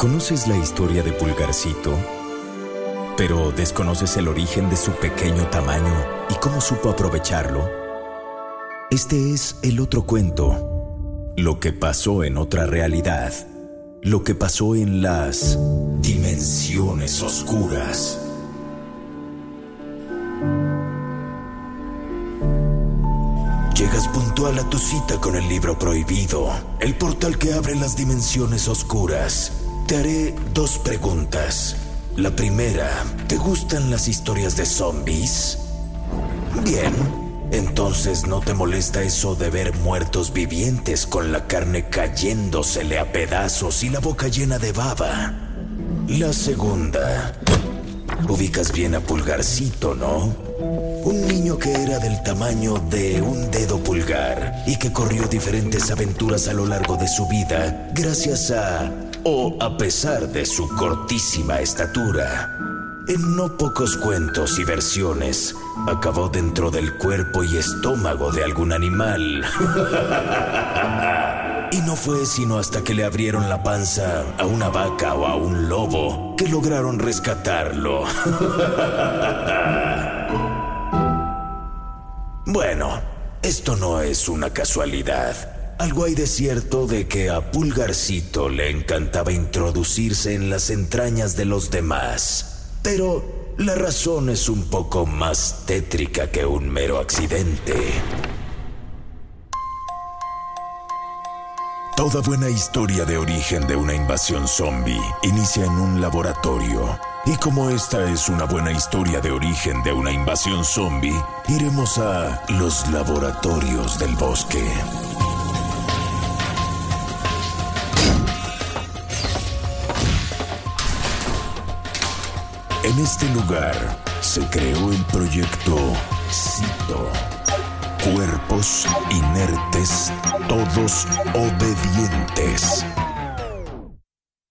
¿Conoces la historia de Pulgarcito? Pero desconoces el origen de su pequeño tamaño y cómo supo aprovecharlo. Este es el otro cuento. Lo que pasó en otra realidad. Lo que pasó en las dimensiones oscuras. Llegas puntual a tu cita con el libro prohibido, el portal que abre las dimensiones oscuras. Te haré dos preguntas. La primera, ¿te gustan las historias de zombies? Bien, entonces no te molesta eso de ver muertos vivientes con la carne cayéndosele a pedazos y la boca llena de baba. La segunda, ubicas bien a Pulgarcito, ¿no? Un niño que era del tamaño de un dedo pulgar y que corrió diferentes aventuras a lo largo de su vida gracias a o a pesar de su cortísima estatura. En no pocos cuentos y versiones, acabó dentro del cuerpo y estómago de algún animal. y no fue sino hasta que le abrieron la panza a una vaca o a un lobo que lograron rescatarlo. bueno, esto no es una casualidad. Algo hay de cierto de que a Pulgarcito le encantaba introducirse en las entrañas de los demás. Pero la razón es un poco más tétrica que un mero accidente. Toda buena historia de origen de una invasión zombie inicia en un laboratorio. Y como esta es una buena historia de origen de una invasión zombie, iremos a los laboratorios del bosque. En este lugar se creó el proyecto CITO. Cuerpos inertes, todos obedientes.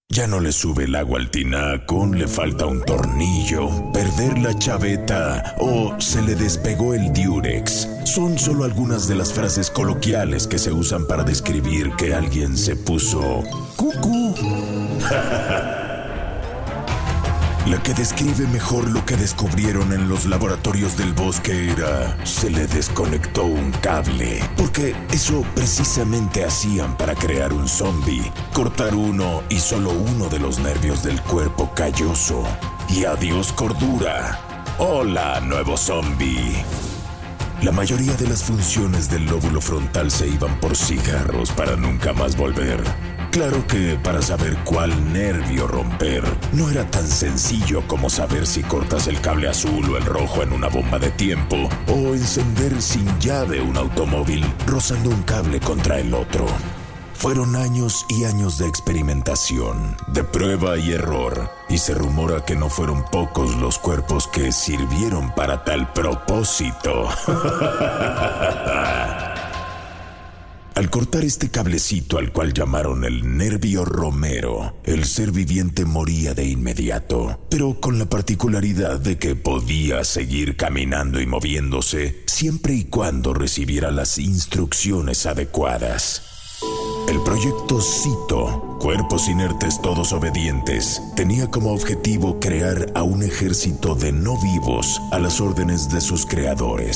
Ya no le sube el agua al tinaco, le falta un tornillo, perder la chaveta o se le despegó el diurex. Son solo algunas de las frases coloquiales que se usan para describir que alguien se puso cucú. La que describe mejor lo que descubrieron en los laboratorios del bosque era, se le desconectó un cable, porque eso precisamente hacían para crear un zombie, cortar uno y solo uno de los nervios del cuerpo calloso. Y adiós cordura. Hola, nuevo zombie. La mayoría de las funciones del lóbulo frontal se iban por cigarros para nunca más volver. Claro que para saber cuál nervio romper no era tan sencillo como saber si cortas el cable azul o el rojo en una bomba de tiempo o encender sin llave un automóvil rozando un cable contra el otro. Fueron años y años de experimentación, de prueba y error, y se rumora que no fueron pocos los cuerpos que sirvieron para tal propósito. Al cortar este cablecito al cual llamaron el nervio romero, el ser viviente moría de inmediato, pero con la particularidad de que podía seguir caminando y moviéndose siempre y cuando recibiera las instrucciones adecuadas. El proyecto CITO, Cuerpos Inertes Todos Obedientes, tenía como objetivo crear a un ejército de no vivos a las órdenes de sus creadores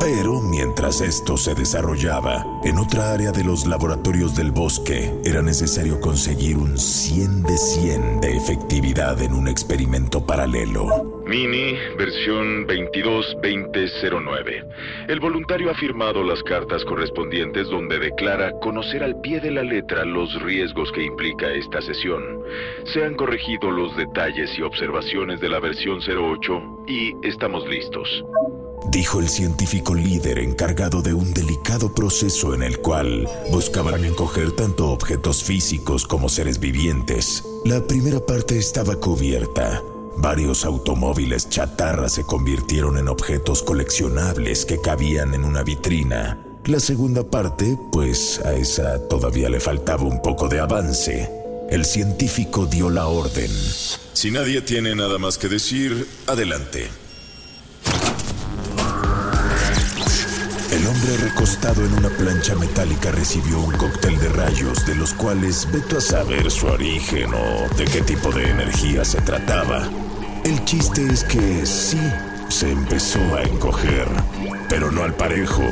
Pero mientras esto se desarrollaba, en otra área de los laboratorios del bosque era necesario conseguir un 100 de 100 de efectividad en un experimento paralelo. Mini, versión 22-2009. El voluntario ha firmado las cartas correspondientes donde declara conocer al pie de la letra los riesgos que implica esta sesión. Se han corregido los detalles y observaciones de la versión 08 y estamos listos dijo el científico líder encargado de un delicado proceso en el cual buscaban encoger tanto objetos físicos como seres vivientes. La primera parte estaba cubierta. Varios automóviles chatarra se convirtieron en objetos coleccionables que cabían en una vitrina. La segunda parte, pues a esa todavía le faltaba un poco de avance. El científico dio la orden. Si nadie tiene nada más que decir, adelante. El hombre recostado en una plancha metálica recibió un cóctel de rayos de los cuales veto a saber su origen o de qué tipo de energía se trataba. El chiste es que sí, se empezó a encoger, pero no al parejo.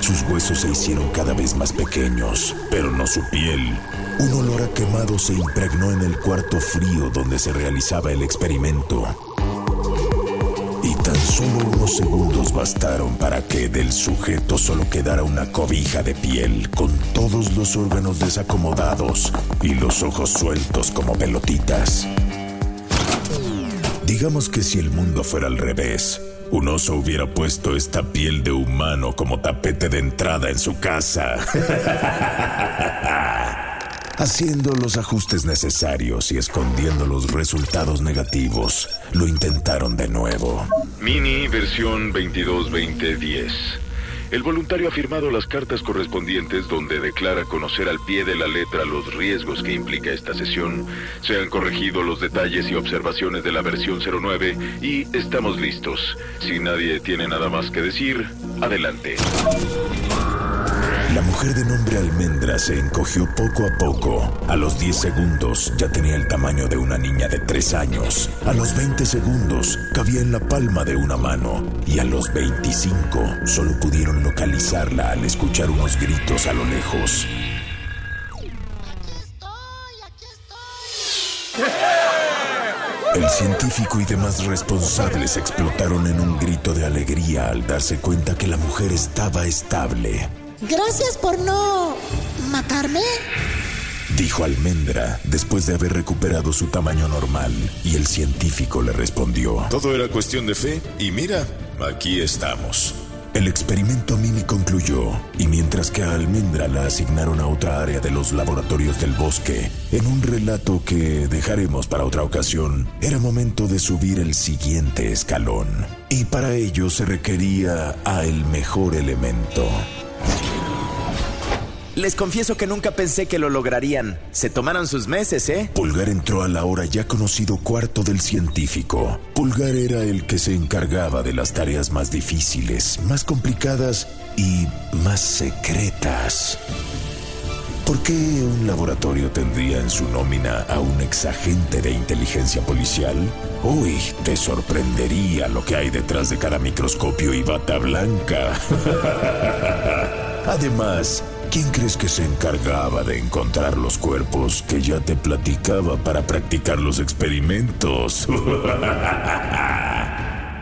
Sus huesos se hicieron cada vez más pequeños, pero no su piel. Un olor a quemado se impregnó en el cuarto frío donde se realizaba el experimento. Solo unos segundos bastaron para que del sujeto solo quedara una cobija de piel con todos los órganos desacomodados y los ojos sueltos como pelotitas. Digamos que si el mundo fuera al revés, un oso hubiera puesto esta piel de humano como tapete de entrada en su casa. Haciendo los ajustes necesarios y escondiendo los resultados negativos, lo intentaron de nuevo. Mini versión 22-2010. El voluntario ha firmado las cartas correspondientes donde declara conocer al pie de la letra los riesgos que implica esta sesión. Se han corregido los detalles y observaciones de la versión 09 y estamos listos. Si nadie tiene nada más que decir, adelante. La mujer de nombre Almendra se encogió poco a poco. A los 10 segundos ya tenía el tamaño de una niña de 3 años. A los 20 segundos cabía en la palma de una mano. Y a los 25 solo pudieron localizarla al escuchar unos gritos a lo lejos. El científico y demás responsables explotaron en un grito de alegría al darse cuenta que la mujer estaba estable. Gracias por no matarme. Dijo Almendra después de haber recuperado su tamaño normal y el científico le respondió. Todo era cuestión de fe y mira, aquí estamos. El experimento mini concluyó y mientras que a Almendra la asignaron a otra área de los laboratorios del bosque, en un relato que dejaremos para otra ocasión, era momento de subir el siguiente escalón. Y para ello se requería a el mejor elemento, les confieso que nunca pensé que lo lograrían. Se tomaron sus meses, ¿eh? Pulgar entró a la hora ya conocido cuarto del científico. Pulgar era el que se encargaba de las tareas más difíciles, más complicadas y más secretas. ¿Por qué un laboratorio tendría en su nómina a un exagente de inteligencia policial? Uy, te sorprendería lo que hay detrás de cada microscopio y bata blanca. Además, ¿Quién crees que se encargaba de encontrar los cuerpos que ya te platicaba para practicar los experimentos?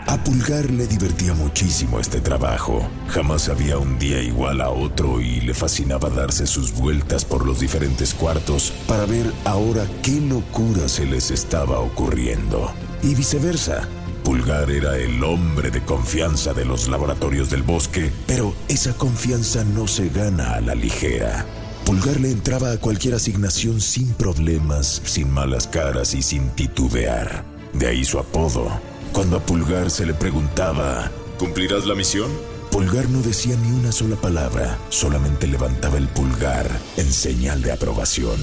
A Pulgar le divertía muchísimo este trabajo. Jamás había un día igual a otro y le fascinaba darse sus vueltas por los diferentes cuartos para ver ahora qué locura se les estaba ocurriendo. Y viceversa. Pulgar era el hombre de confianza de los laboratorios del bosque, pero esa confianza no se gana a la ligera. Pulgar le entraba a cualquier asignación sin problemas, sin malas caras y sin titubear. De ahí su apodo. Cuando a Pulgar se le preguntaba, ¿cumplirás la misión? Pulgar no decía ni una sola palabra, solamente levantaba el pulgar en señal de aprobación.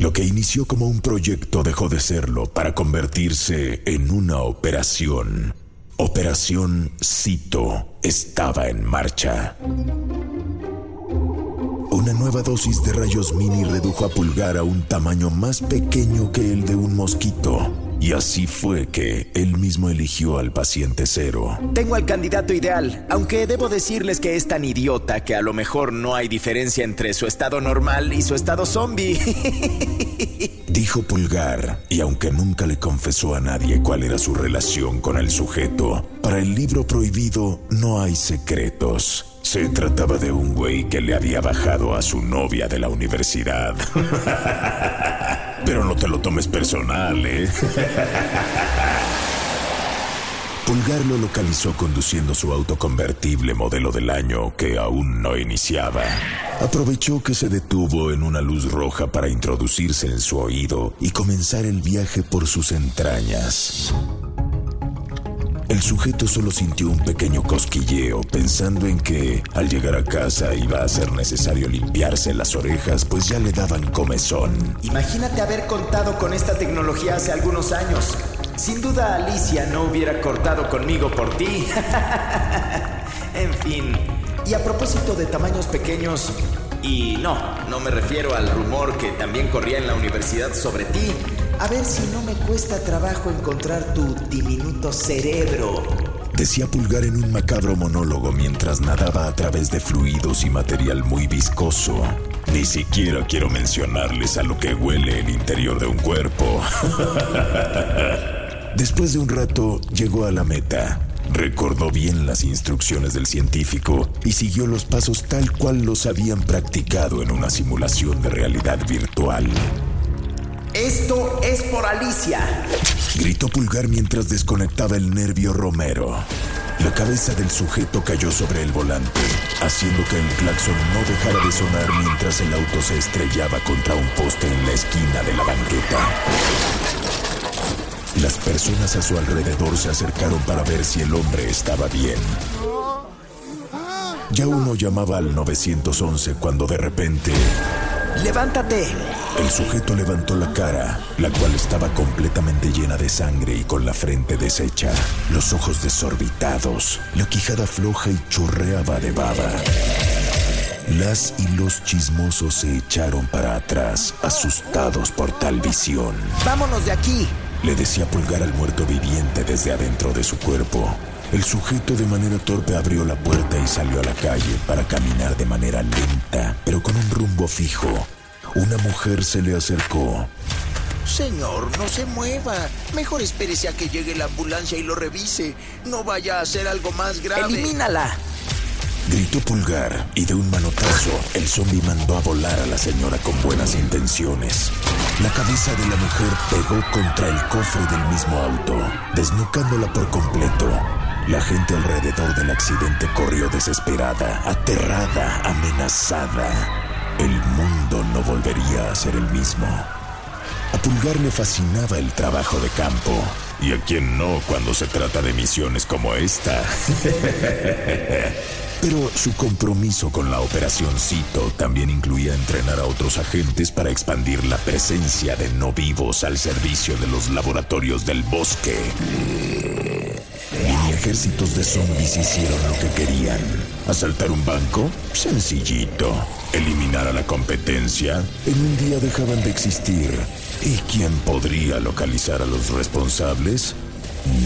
Lo que inició como un proyecto dejó de serlo para convertirse en una operación. Operación Cito estaba en marcha. Una nueva dosis de rayos mini redujo a Pulgar a un tamaño más pequeño que el de un mosquito. Y así fue que él mismo eligió al paciente cero. Tengo al candidato ideal, aunque debo decirles que es tan idiota que a lo mejor no hay diferencia entre su estado normal y su estado zombie. Dijo Pulgar, y aunque nunca le confesó a nadie cuál era su relación con el sujeto, para el libro prohibido no hay secretos. Se trataba de un güey que le había bajado a su novia de la universidad. Pero no te lo tomes personal, ¿eh? Pulgar lo localizó conduciendo su auto convertible modelo del año que aún no iniciaba. Aprovechó que se detuvo en una luz roja para introducirse en su oído y comenzar el viaje por sus entrañas. El sujeto solo sintió un pequeño cosquilleo pensando en que al llegar a casa iba a ser necesario limpiarse las orejas pues ya le daban comezón. Imagínate haber contado con esta tecnología hace algunos años. Sin duda Alicia no hubiera cortado conmigo por ti. en fin. Y a propósito de tamaños pequeños, y no, no me refiero al rumor que también corría en la universidad sobre ti. A ver si no me cuesta trabajo encontrar tu diminuto cerebro. Decía Pulgar en un macabro monólogo mientras nadaba a través de fluidos y material muy viscoso. Ni siquiera quiero mencionarles a lo que huele el interior de un cuerpo. Después de un rato llegó a la meta. Recordó bien las instrucciones del científico y siguió los pasos tal cual los habían practicado en una simulación de realidad virtual. Esto es por Alicia. Gritó Pulgar mientras desconectaba el nervio Romero. La cabeza del sujeto cayó sobre el volante, haciendo que el claxon no dejara de sonar mientras el auto se estrellaba contra un poste en la esquina de la banqueta. Las personas a su alrededor se acercaron para ver si el hombre estaba bien. Ya uno llamaba al 911 cuando de repente ¡Levántate! el sujeto levantó la cara, la cual estaba completamente llena de sangre y con la frente deshecha, los ojos desorbitados, la quijada floja y chorreaba de baba. Las y los chismosos se echaron para atrás, asustados por tal visión. ¡Vámonos de aquí! Le decía Pulgar al muerto viviente desde adentro de su cuerpo. El sujeto de manera torpe abrió la puerta y salió a la calle para caminar de manera lenta, pero con un rumbo fijo. Una mujer se le acercó. Señor, no se mueva. Mejor espérese a que llegue la ambulancia y lo revise. No vaya a hacer algo más grave. ¡Elimínala! Gritó Pulgar y de un manotazo el zombie mandó a volar a la señora con buenas intenciones. La cabeza de la mujer pegó contra el cofre del mismo auto, desnucándola por completo. La gente alrededor del accidente corrió desesperada, aterrada, amenazada. El mundo no volvería a ser el mismo. A Pulgar le fascinaba el trabajo de campo. ¿Y a quién no cuando se trata de misiones como esta? Pero su compromiso con la Operación Cito también incluía entrenar a otros agentes para expandir la presencia de no vivos al servicio de los laboratorios del bosque. Mini ejércitos de zombies hicieron lo que querían. ¿Asaltar un banco? Sencillito. ¿Eliminar a la competencia? En un día dejaban de existir. ¿Y quién podría localizar a los responsables?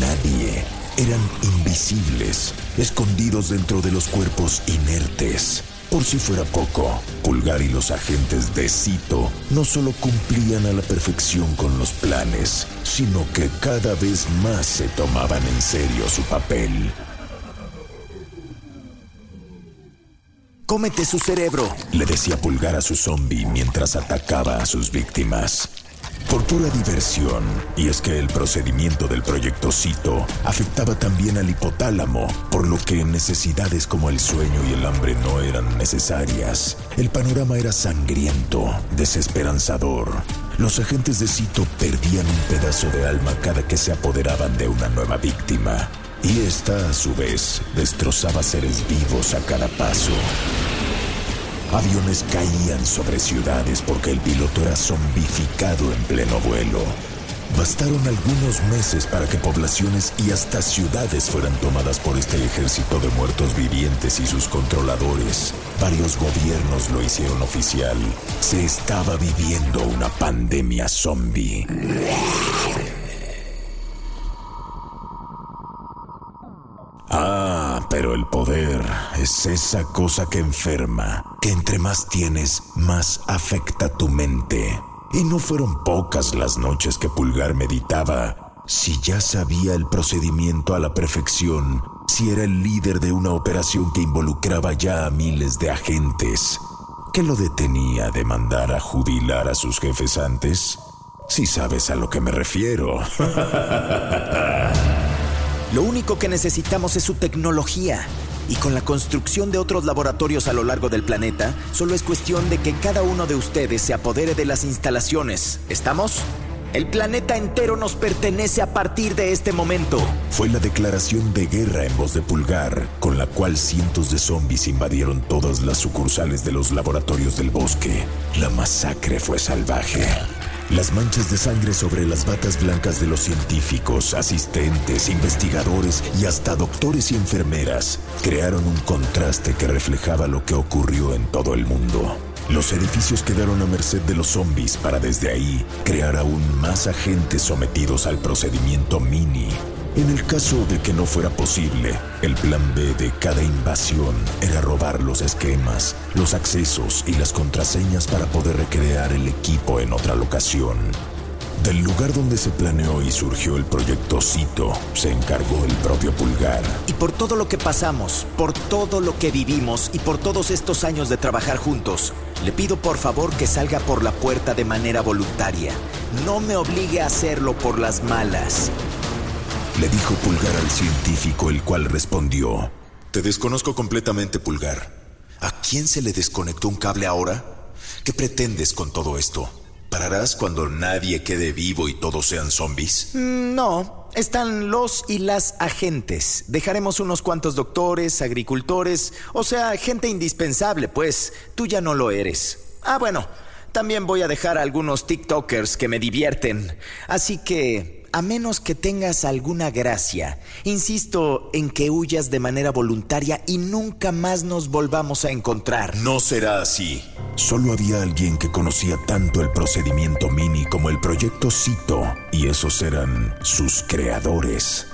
Nadie. Eran invisibles, escondidos dentro de los cuerpos inertes. Por si fuera poco, Pulgar y los agentes de Cito no solo cumplían a la perfección con los planes, sino que cada vez más se tomaban en serio su papel. ¡Cómete su cerebro! Le decía Pulgar a su zombie mientras atacaba a sus víctimas. Por pura diversión, y es que el procedimiento del proyecto Cito afectaba también al hipotálamo, por lo que necesidades como el sueño y el hambre no eran necesarias. El panorama era sangriento, desesperanzador. Los agentes de Cito perdían un pedazo de alma cada que se apoderaban de una nueva víctima, y esta a su vez destrozaba seres vivos a cada paso. Aviones caían sobre ciudades porque el piloto era zombificado en pleno vuelo. Bastaron algunos meses para que poblaciones y hasta ciudades fueran tomadas por este ejército de muertos vivientes y sus controladores. Varios gobiernos lo hicieron oficial. Se estaba viviendo una pandemia zombie. Pero el poder es esa cosa que enferma, que entre más tienes, más afecta tu mente. Y no fueron pocas las noches que Pulgar meditaba si ya sabía el procedimiento a la perfección, si era el líder de una operación que involucraba ya a miles de agentes, ¿qué lo detenía de mandar a jubilar a sus jefes antes? Si sabes a lo que me refiero. Lo único que necesitamos es su tecnología. Y con la construcción de otros laboratorios a lo largo del planeta, solo es cuestión de que cada uno de ustedes se apodere de las instalaciones. ¿Estamos? El planeta entero nos pertenece a partir de este momento. Fue la declaración de guerra en voz de Pulgar, con la cual cientos de zombies invadieron todas las sucursales de los laboratorios del bosque. La masacre fue salvaje. Las manchas de sangre sobre las batas blancas de los científicos, asistentes, investigadores y hasta doctores y enfermeras crearon un contraste que reflejaba lo que ocurrió en todo el mundo. Los edificios quedaron a merced de los zombies para desde ahí crear aún más agentes sometidos al procedimiento Mini en el caso de que no fuera posible, el plan B de cada invasión era robar los esquemas, los accesos y las contraseñas para poder recrear el equipo en otra locación. Del lugar donde se planeó y surgió el proyecto Cito, se encargó el propio Pulgar. Y por todo lo que pasamos, por todo lo que vivimos y por todos estos años de trabajar juntos, le pido por favor que salga por la puerta de manera voluntaria. No me obligue a hacerlo por las malas le dijo Pulgar al científico, el cual respondió. Te desconozco completamente, Pulgar. ¿A quién se le desconectó un cable ahora? ¿Qué pretendes con todo esto? ¿Pararás cuando nadie quede vivo y todos sean zombies? Mm, no, están los y las agentes. Dejaremos unos cuantos doctores, agricultores, o sea, gente indispensable, pues tú ya no lo eres. Ah, bueno, también voy a dejar a algunos TikTokers que me divierten. Así que a menos que tengas alguna gracia. Insisto en que huyas de manera voluntaria y nunca más nos volvamos a encontrar. No será así. Solo había alguien que conocía tanto el procedimiento Mini como el proyecto Cito, y esos eran sus creadores.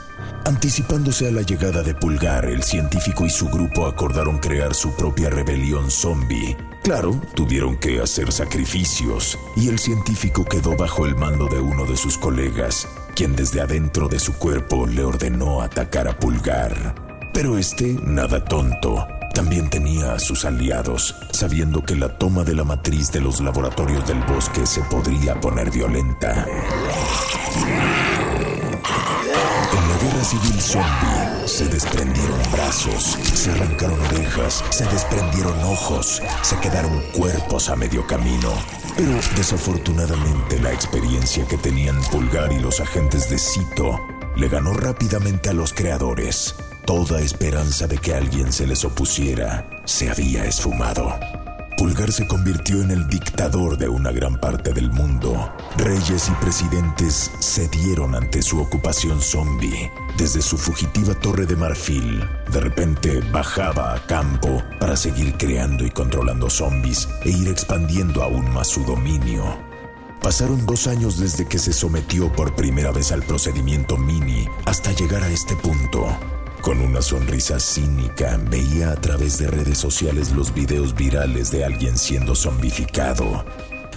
Anticipándose a la llegada de Pulgar, el científico y su grupo acordaron crear su propia rebelión zombie. Claro, tuvieron que hacer sacrificios, y el científico quedó bajo el mando de uno de sus colegas, quien desde adentro de su cuerpo le ordenó atacar a Pulgar. Pero este, nada tonto, también tenía a sus aliados, sabiendo que la toma de la matriz de los laboratorios del bosque se podría poner violenta. En la guerra civil zombie se desprendieron brazos, se arrancaron orejas, se desprendieron ojos, se quedaron cuerpos a medio camino. Pero desafortunadamente la experiencia que tenían Pulgar y los agentes de Cito le ganó rápidamente a los creadores. Toda esperanza de que alguien se les opusiera se había esfumado. Pulgar se convirtió en el dictador de una gran parte del mundo. Reyes y presidentes cedieron ante su ocupación zombie. Desde su fugitiva torre de marfil, de repente bajaba a campo para seguir creando y controlando zombies e ir expandiendo aún más su dominio. Pasaron dos años desde que se sometió por primera vez al procedimiento Mini hasta llegar a este punto. Con una sonrisa cínica, veía a través de redes sociales los videos virales de alguien siendo zombificado,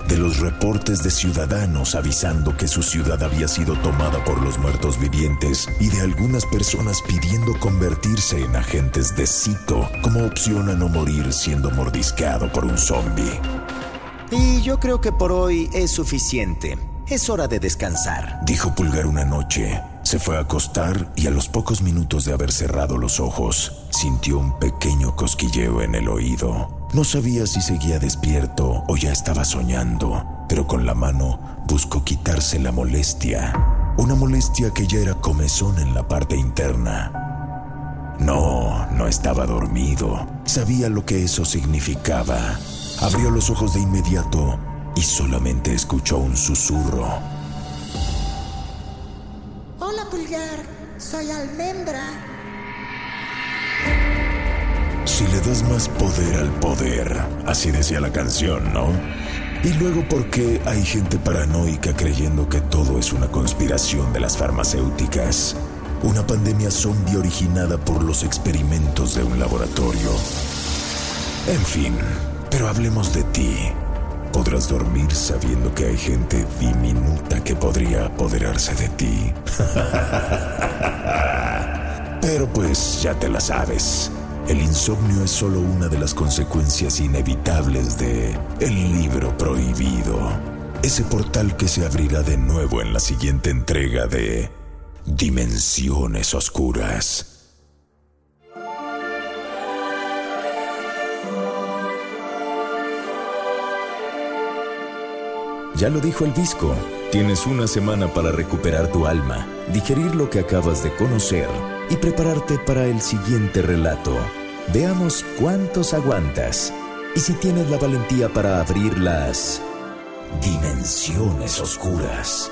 de los reportes de ciudadanos avisando que su ciudad había sido tomada por los muertos vivientes y de algunas personas pidiendo convertirse en agentes de Cito como opción a no morir siendo mordisqueado por un zombie. Y yo creo que por hoy es suficiente. Es hora de descansar, dijo Pulgar una noche. Se fue a acostar y a los pocos minutos de haber cerrado los ojos, sintió un pequeño cosquilleo en el oído. No sabía si seguía despierto o ya estaba soñando, pero con la mano buscó quitarse la molestia. Una molestia que ya era comezón en la parte interna. No, no estaba dormido. Sabía lo que eso significaba. Abrió los ojos de inmediato y solamente escuchó un susurro. Hola, Pulgar. Soy almendra. Si le das más poder al poder, así decía la canción, ¿no? Y luego, ¿por qué hay gente paranoica creyendo que todo es una conspiración de las farmacéuticas? Una pandemia zombie originada por los experimentos de un laboratorio. En fin, pero hablemos de ti. Podrás dormir sabiendo que hay gente diminuta que podría apoderarse de ti. Pero pues ya te la sabes. El insomnio es solo una de las consecuencias inevitables de El libro prohibido. Ese portal que se abrirá de nuevo en la siguiente entrega de Dimensiones Oscuras. Ya lo dijo el visco. Tienes una semana para recuperar tu alma, digerir lo que acabas de conocer y prepararte para el siguiente relato. Veamos cuántos aguantas y si tienes la valentía para abrir las dimensiones oscuras.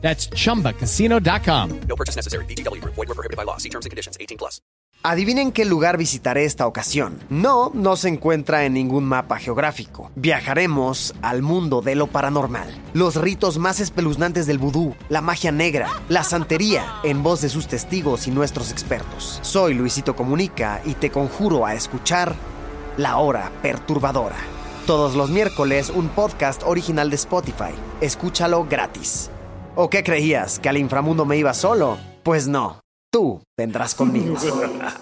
That's chumbacasino.com. No purchase necessary. BGW. Void were prohibited by law. See terms and conditions. 18 plus. Adivinen qué lugar visitaré esta ocasión. No, no se encuentra en ningún mapa geográfico. Viajaremos al mundo de lo paranormal. Los ritos más espeluznantes del vudú, la magia negra, la santería, en voz de sus testigos y nuestros expertos. Soy Luisito Comunica y te conjuro a escuchar La Hora Perturbadora. Todos los miércoles un podcast original de Spotify. Escúchalo gratis. ¿O qué creías? ¿Que al inframundo me iba solo? Pues no, tú vendrás conmigo.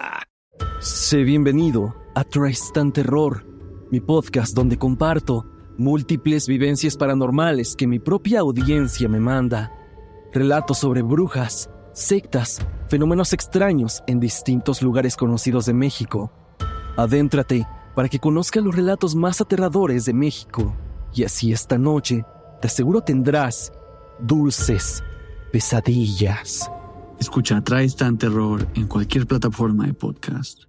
Sé bienvenido a Tristan Terror, mi podcast donde comparto múltiples vivencias paranormales que mi propia audiencia me manda. Relatos sobre brujas, sectas, fenómenos extraños en distintos lugares conocidos de México. Adéntrate para que conozcas los relatos más aterradores de México. Y así esta noche, te aseguro tendrás dulces pesadillas. Escucha Tristan Terror en cualquier plataforma de podcast.